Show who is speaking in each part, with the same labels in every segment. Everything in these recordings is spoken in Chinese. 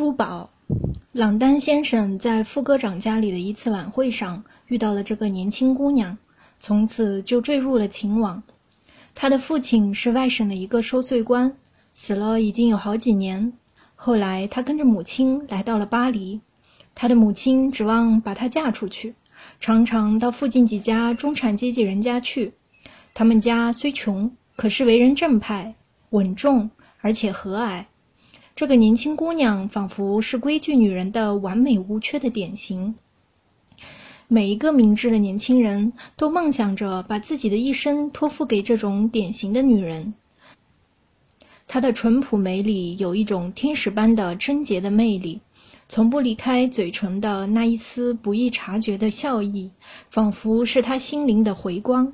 Speaker 1: 珠宝。朗丹先生在副科长家里的一次晚会上遇到了这个年轻姑娘，从此就坠入了情网。他的父亲是外省的一个收税官，死了已经有好几年。后来他跟着母亲来到了巴黎，他的母亲指望把他嫁出去，常常到附近几家中产阶级人家去。他们家虽穷，可是为人正派、稳重，而且和蔼。这个年轻姑娘仿佛是规矩女人的完美无缺的典型。每一个明智的年轻人都梦想着把自己的一生托付给这种典型的女人。她的淳朴美里有一种天使般的贞洁的魅力，从不离开嘴唇的那一丝不易察觉的笑意，仿佛是她心灵的回光。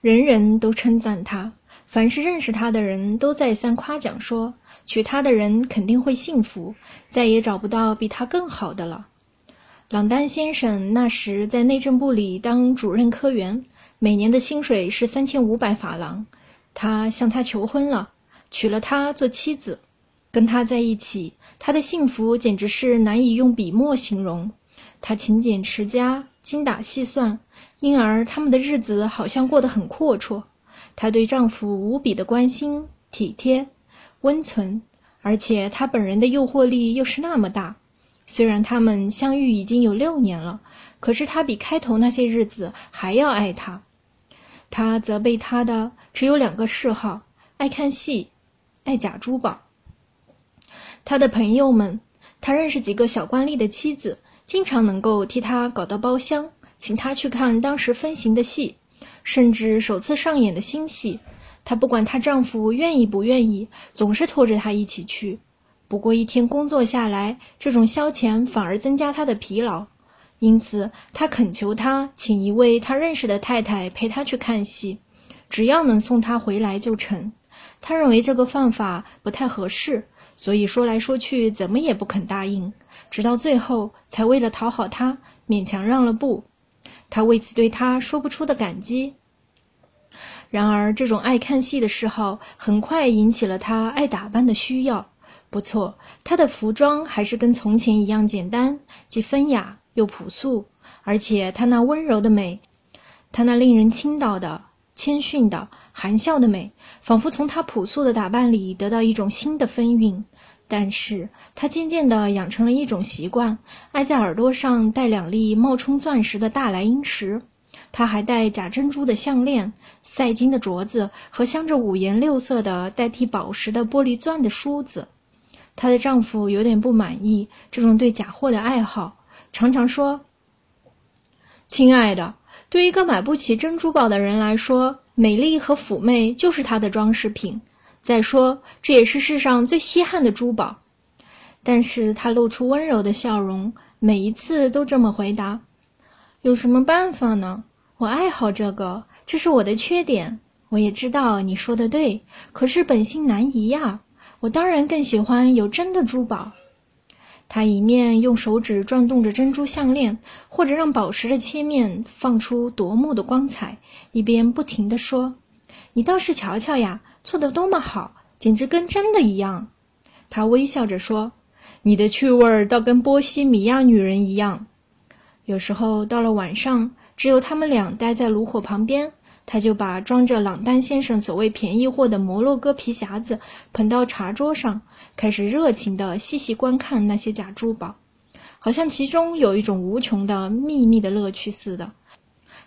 Speaker 1: 人人都称赞她，凡是认识他的人都再三夸奖说，娶她的人肯定会幸福，再也找不到比她更好的了。朗丹先生那时在内政部里当主任科员，每年的薪水是三千五百法郎。他向她求婚了，娶了她做妻子，跟她在一起，他的幸福简直是难以用笔墨形容。他勤俭持家，精打细算。因而，他们的日子好像过得很阔绰。她对丈夫无比的关心、体贴、温存，而且她本人的诱惑力又是那么大。虽然他们相遇已经有六年了，可是他比开头那些日子还要爱她。他责备她的只有两个嗜好：爱看戏，爱假珠宝。他的朋友们，他认识几个小官吏的妻子，经常能够替他搞到包厢。请他去看当时分行的戏，甚至首次上演的新戏，她不管她丈夫愿意不愿意，总是拖着她一起去。不过一天工作下来，这种消遣反而增加她的疲劳，因此她恳求他请一位他认识的太太陪他去看戏，只要能送他回来就成。他认为这个方法不太合适，所以说来说去怎么也不肯答应，直到最后才为了讨好他勉强让了步。他为此对他说不出的感激。然而，这种爱看戏的嗜好很快引起了他爱打扮的需要。不错，他的服装还是跟从前一样简单，既风雅又朴素。而且，他那温柔的美，他那令人倾倒的、谦逊的、含笑的美，仿佛从他朴素的打扮里得到一种新的风韵。但是他渐渐地养成了一种习惯，爱在耳朵上戴两粒冒充钻石的大莱茵石。他还戴假珍珠的项链、赛金的镯子和镶着五颜六色的代替宝石的玻璃钻的梳子。她的丈夫有点不满意这种对假货的爱好，常常说：“亲爱的，对一个买不起珍珠宝的人来说，美丽和妩媚就是他的装饰品。”再说，这也是世上最稀罕的珠宝。但是他露出温柔的笑容，每一次都这么回答：“有什么办法呢？我爱好这个，这是我的缺点。我也知道你说的对，可是本性难移呀。我当然更喜欢有真的珠宝。”他一面用手指转动着珍珠项链，或者让宝石的切面放出夺目的光彩，一边不停地说：“你倒是瞧瞧呀。”做的多么好，简直跟真的一样。他微笑着说：“你的趣味倒跟波西米亚女人一样。”有时候到了晚上，只有他们俩待在炉火旁边，他就把装着朗丹先生所谓便宜货的摩洛哥皮匣子捧到茶桌上，开始热情地细细观看那些假珠宝，好像其中有一种无穷的秘密的乐趣似的。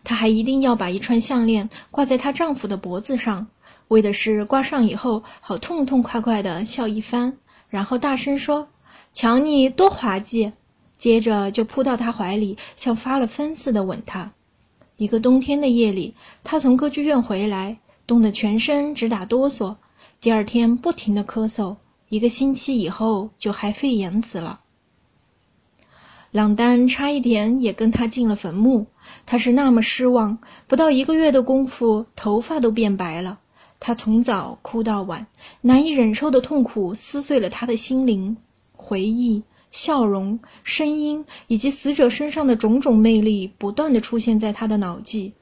Speaker 1: 她还一定要把一串项链挂在她丈夫的脖子上。为的是挂上以后好痛痛快快的笑一番，然后大声说：“瞧你多滑稽！”接着就扑到他怀里，像发了疯似的吻他。一个冬天的夜里，他从歌剧院回来，冻得全身直打哆嗦。第二天不停的咳嗽，一个星期以后就还肺炎死了。朗丹差一点也跟他进了坟墓，他是那么失望，不到一个月的功夫，头发都变白了。他从早哭到晚，难以忍受的痛苦撕碎了他的心灵。回忆、笑容、声音以及死者身上的种种魅力，不断的出现在他的脑际。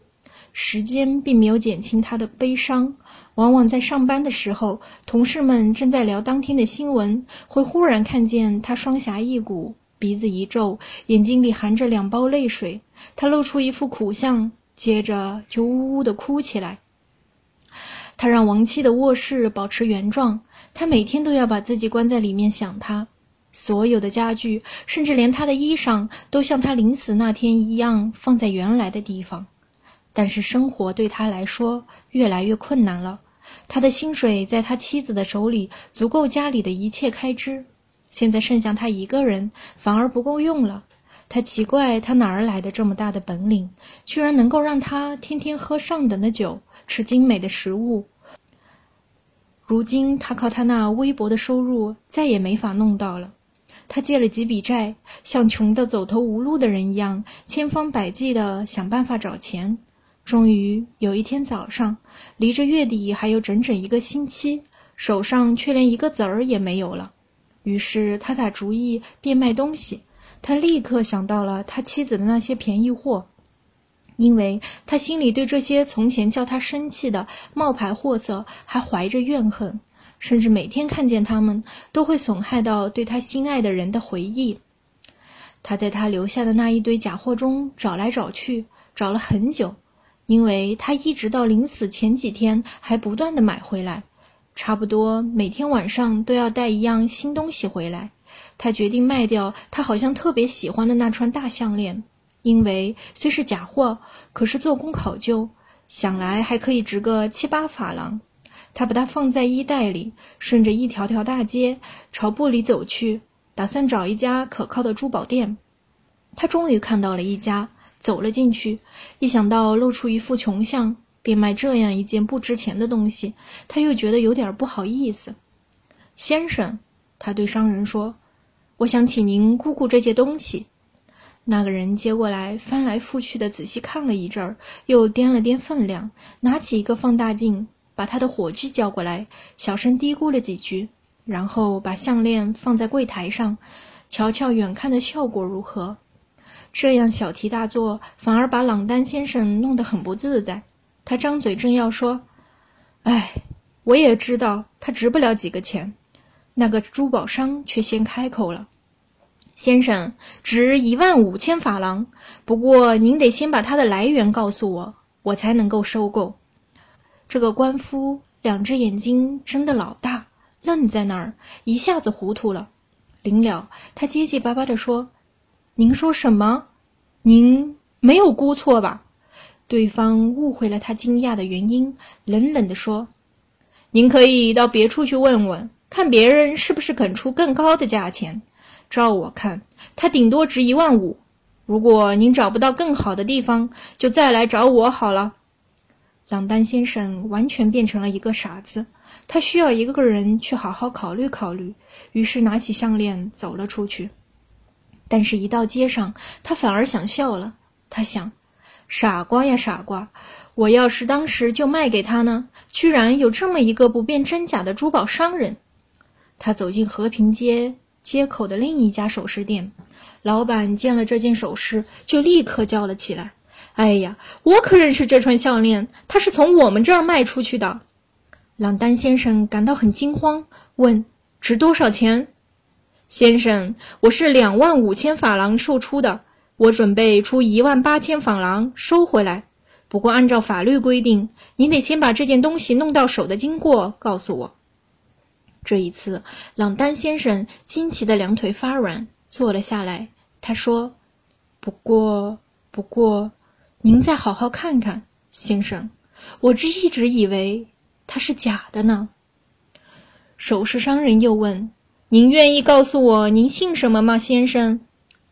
Speaker 1: 时间并没有减轻他的悲伤。往往在上班的时候，同事们正在聊当天的新闻，会忽然看见他双颊一鼓，鼻子一皱，眼睛里含着两包泪水，他露出一副苦相，接着就呜呜的哭起来。他让亡妻的卧室保持原状，他每天都要把自己关在里面想他。所有的家具，甚至连他的衣裳，都像他临死那天一样放在原来的地方。但是生活对他来说越来越困难了。他的薪水在他妻子的手里足够家里的一切开支，现在剩下他一个人反而不够用了。他奇怪他哪儿来的这么大的本领，居然能够让他天天喝上等的酒，吃精美的食物。如今他靠他那微薄的收入再也没法弄到了。他借了几笔债，像穷得走投无路的人一样，千方百计的想办法找钱。终于有一天早上，离着月底还有整整一个星期，手上却连一个子儿也没有了。于是他打主意变卖东西。他立刻想到了他妻子的那些便宜货，因为他心里对这些从前叫他生气的冒牌货色还怀着怨恨，甚至每天看见他们都会损害到对他心爱的人的回忆。他在他留下的那一堆假货中找来找去，找了很久。因为他一直到临死前几天还不断的买回来，差不多每天晚上都要带一样新东西回来。他决定卖掉他好像特别喜欢的那串大项链，因为虽是假货，可是做工考究，想来还可以值个七八法郎。他把它放在衣袋里，顺着一条条大街朝部里走去，打算找一家可靠的珠宝店。他终于看到了一家。走了进去，一想到露出一副穷相，变卖这样一件不值钱的东西，他又觉得有点不好意思。先生，他对商人说：“我想请您估估这些东西。”那个人接过来，翻来覆去的仔细看了一阵儿，又掂了掂分量，拿起一个放大镜，把他的伙计叫过来，小声嘀咕了几句，然后把项链放在柜台上，瞧瞧远看的效果如何。这样小题大做，反而把朗丹先生弄得很不自在。他张嘴正要说：“哎，我也知道他值不了几个钱。”那个珠宝商却先开口了：“先生，值一万五千法郎。不过您得先把它的来源告诉我，我才能够收购。”这个官夫两只眼睛睁得老大，愣在那儿，一下子糊涂了。临了，他结结巴巴地说。您说什么？您没有估错吧？对方误会了他惊讶的原因，冷冷地说：“您可以到别处去问问，看别人是不是肯出更高的价钱。照我看，他顶多值一万五。如果您找不到更好的地方，就再来找我好了。”朗丹先生完全变成了一个傻子，他需要一个人去好好考虑考虑。于是拿起项链走了出去。但是，一到街上，他反而想笑了。他想：“傻瓜呀，傻瓜！我要是当时就卖给他呢？居然有这么一个不辨真假的珠宝商人。”他走进和平街街口的另一家首饰店，老板见了这件首饰，就立刻叫了起来：“哎呀，我可认识这串项链，它是从我们这儿卖出去的。”朗丹先生感到很惊慌，问：“值多少钱？”先生，我是两万五千法郎售出的，我准备出一万八千法郎收回来。不过按照法律规定，您得先把这件东西弄到手的经过告诉我。这一次，朗丹先生惊奇的两腿发软，坐了下来。他说：“不过，不过，您再好好看看，先生，我这一直以为它是假的呢。”首饰商人又问。您愿意告诉我您姓什么吗，先生？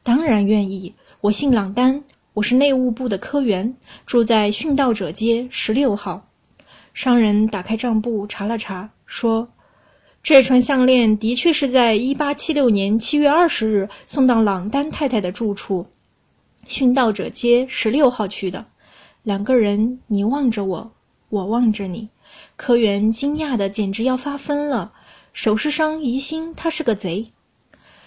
Speaker 1: 当然愿意，我姓朗丹，我是内务部的科员，住在殉道者街十六号。商人打开账簿查了查，说：“这串项链的确是在一八七六年七月二十日送到朗丹太太的住处，殉道者街十六号去的。”两个人，你望着我，我望着你，科员惊讶的简直要发疯了。首饰商疑心他是个贼。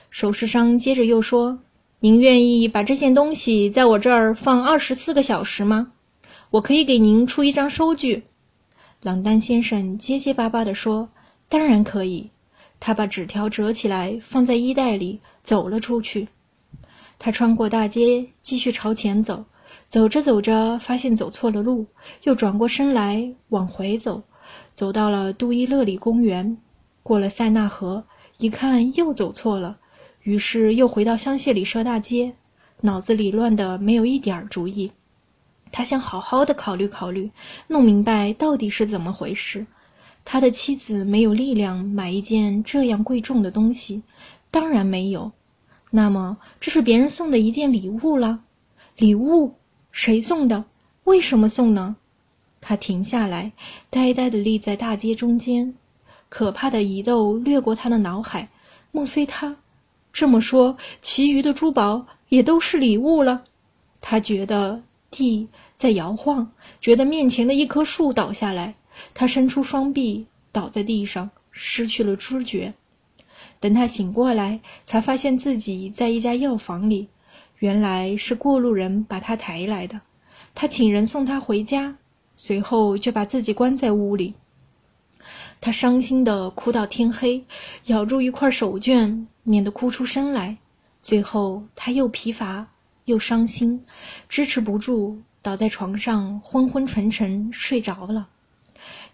Speaker 1: 首饰商接着又说：“您愿意把这件东西在我这儿放二十四个小时吗？”我可以给您出一张收据。朗丹先生结结巴巴地说：“当然可以。”他把纸条折起来放在衣袋里，走了出去。他穿过大街，继续朝前走。走着走着，发现走错了路，又转过身来往回走，走到了杜伊勒里公园，过了塞纳河，一看又走错了，于是又回到香榭里舍大街，脑子里乱得没有一点主意。他想好好的考虑考虑，弄明白到底是怎么回事。他的妻子没有力量买一件这样贵重的东西，当然没有。那么这是别人送的一件礼物了？礼物？谁送的？为什么送呢？他停下来，呆呆地立在大街中间。可怕的疑窦掠过他的脑海：莫非他这么说，其余的珠宝也都是礼物了？他觉得地在摇晃，觉得面前的一棵树倒下来。他伸出双臂，倒在地上，失去了知觉。等他醒过来，才发现自己在一家药房里。原来是过路人把他抬来的，他请人送他回家，随后就把自己关在屋里。他伤心的哭到天黑，咬住一块手绢，免得哭出声来。最后他又疲乏又伤心，支持不住，倒在床上昏昏沉沉睡着了。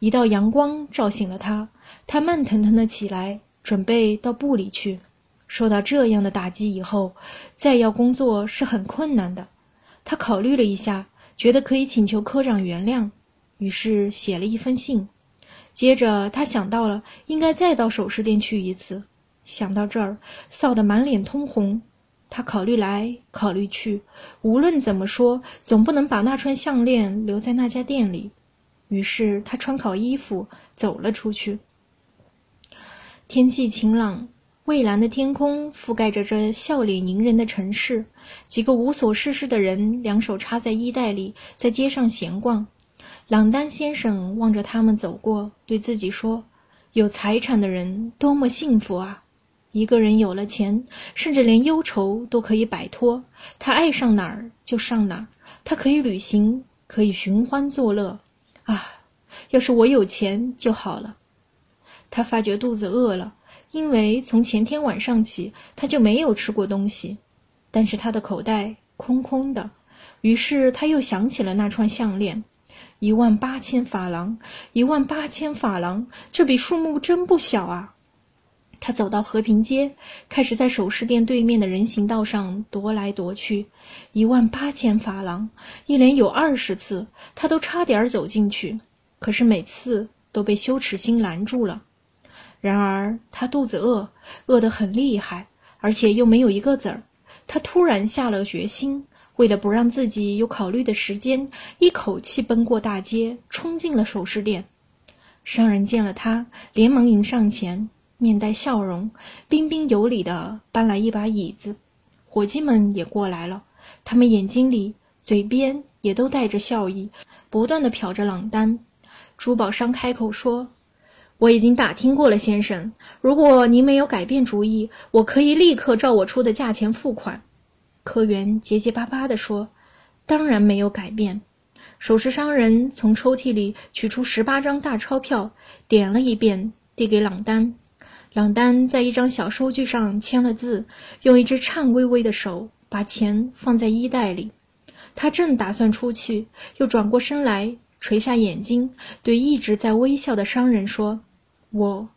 Speaker 1: 一道阳光照醒了他，他慢腾腾的起来，准备到部里去。受到这样的打击以后，再要工作是很困难的。他考虑了一下，觉得可以请求科长原谅，于是写了一封信。接着他想到了应该再到首饰店去一次。想到这儿，臊得满脸通红。他考虑来考虑去，无论怎么说，总不能把那串项链留在那家店里。于是他穿好衣服走了出去。天气晴朗。蔚蓝的天空覆盖着这笑脸迎人的城市。几个无所事事的人，两手插在衣袋里，在街上闲逛。朗丹先生望着他们走过，对自己说：“有财产的人多么幸福啊！一个人有了钱，甚至连忧愁都可以摆脱。他爱上哪儿就上哪儿，他可以旅行，可以寻欢作乐。啊，要是我有钱就好了。”他发觉肚子饿了。因为从前天晚上起，他就没有吃过东西，但是他的口袋空空的。于是他又想起了那串项链，一万八千法郎，一万八千法郎，这笔数目真不小啊！他走到和平街，开始在首饰店对面的人行道上踱来踱去。一万八千法郎，一连有二十次，他都差点走进去，可是每次都被羞耻心拦住了。然而他肚子饿，饿得很厉害，而且又没有一个子儿。他突然下了决心，为了不让自己有考虑的时间，一口气奔过大街，冲进了首饰店。商人见了他，连忙迎上前，面带笑容，彬彬有礼的搬来一把椅子。伙计们也过来了，他们眼睛里、嘴边也都带着笑意，不断的瞟着朗丹。珠宝商开口说。我已经打听过了，先生。如果您没有改变主意，我可以立刻照我出的价钱付款。科员结结巴巴地说：“当然没有改变。”首饰商人从抽屉里取出十八张大钞票，点了一遍，递给朗丹。朗丹在一张小收据上签了字，用一只颤巍巍的手把钱放在衣袋里。他正打算出去，又转过身来，垂下眼睛，对一直在微笑的商人说。我，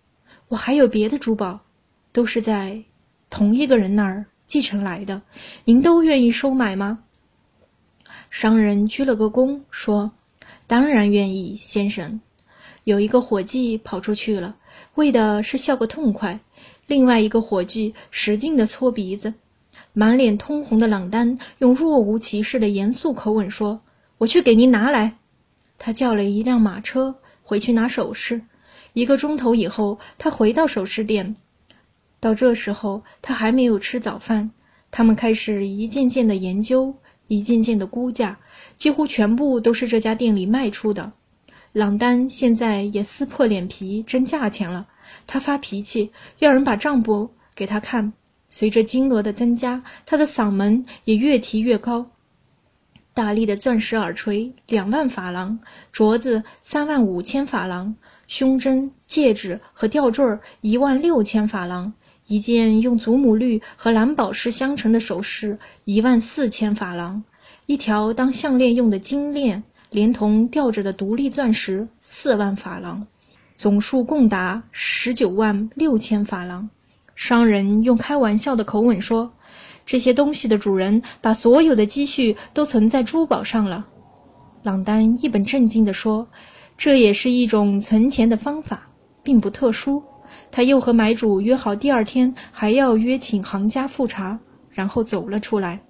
Speaker 1: 我还有别的珠宝，都是在同一个人那儿继承来的。您都愿意收买吗？商人鞠了个躬，说：“当然愿意，先生。”有一个伙计跑出去了，为的是笑个痛快。另外一个伙计使劲的搓鼻子。满脸通红的朗丹用若无其事的严肃口吻说：“我去给您拿来。”他叫了一辆马车回去拿首饰。一个钟头以后，他回到首饰店。到这时候，他还没有吃早饭。他们开始一件件的研究，一件件的估价，几乎全部都是这家店里卖出的。朗丹现在也撕破脸皮争价钱了。他发脾气，要人把账簿给他看。随着金额的增加，他的嗓门也越提越高。大力的钻石耳垂两万法郎，镯子三万五千法郎，胸针、戒指和吊坠一万六千法郎，一件用祖母绿和蓝宝石镶成的首饰一万四千法郎，一条当项链用的金链，连同吊着的独立钻石四万法郎，总数共达十九万六千法郎。商人用开玩笑的口吻说。这些东西的主人把所有的积蓄都存在珠宝上了。朗丹一本正经地说：“这也是一种存钱的方法，并不特殊。”他又和买主约好第二天还要约请行家复查，然后走了出来。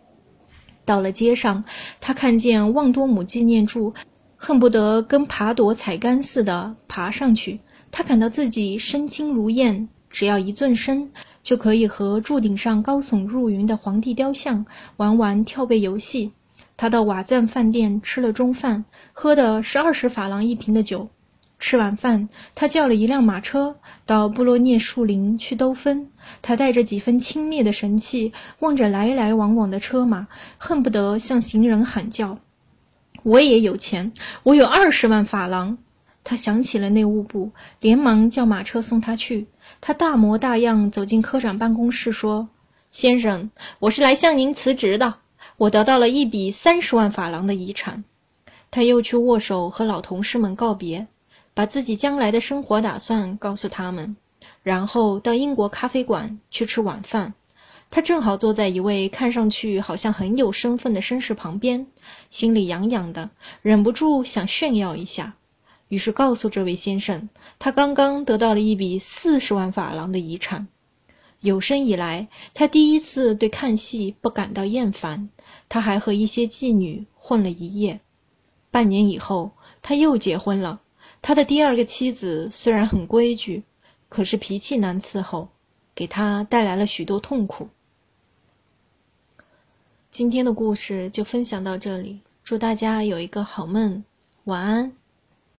Speaker 1: 到了街上，他看见旺多姆纪念柱，恨不得跟爬朵彩杆似的爬上去。他感到自己身轻如燕，只要一纵身。就可以和柱顶上高耸入云的皇帝雕像玩玩跳背游戏。他到瓦赞饭店吃了中饭，喝的是二十法郎一瓶的酒。吃完饭，他叫了一辆马车到布洛涅树林去兜风。他带着几分轻蔑的神气，望着来来往往的车马，恨不得向行人喊叫：“我也有钱，我有二十万法郎。”他想起了内务部，连忙叫马车送他去。他大模大样走进科长办公室，说：“先生，我是来向您辞职的。我得到了一笔三十万法郎的遗产。”他又去握手和老同事们告别，把自己将来的生活打算告诉他们，然后到英国咖啡馆去吃晚饭。他正好坐在一位看上去好像很有身份的绅士旁边，心里痒痒的，忍不住想炫耀一下。于是告诉这位先生，他刚刚得到了一笔四十万法郎的遗产。有生以来，他第一次对看戏不感到厌烦。他还和一些妓女混了一夜。半年以后，他又结婚了。他的第二个妻子虽然很规矩，可是脾气难伺候，给他带来了许多痛苦。今天的故事就分享到这里，祝大家有一个好梦，晚安。